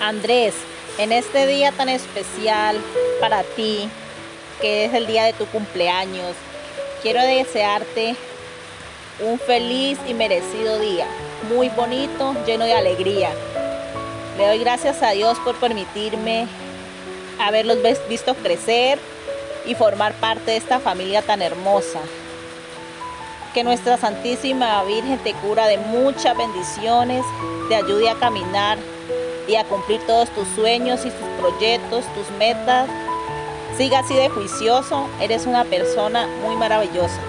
Andrés, en este día tan especial para ti, que es el día de tu cumpleaños, quiero desearte un feliz y merecido día, muy bonito, lleno de alegría. Le doy gracias a Dios por permitirme haberlos visto crecer y formar parte de esta familia tan hermosa. Que nuestra Santísima Virgen te cura de muchas bendiciones, te ayude a caminar y a cumplir todos tus sueños y tus proyectos, tus metas. Siga así de juicioso, eres una persona muy maravillosa.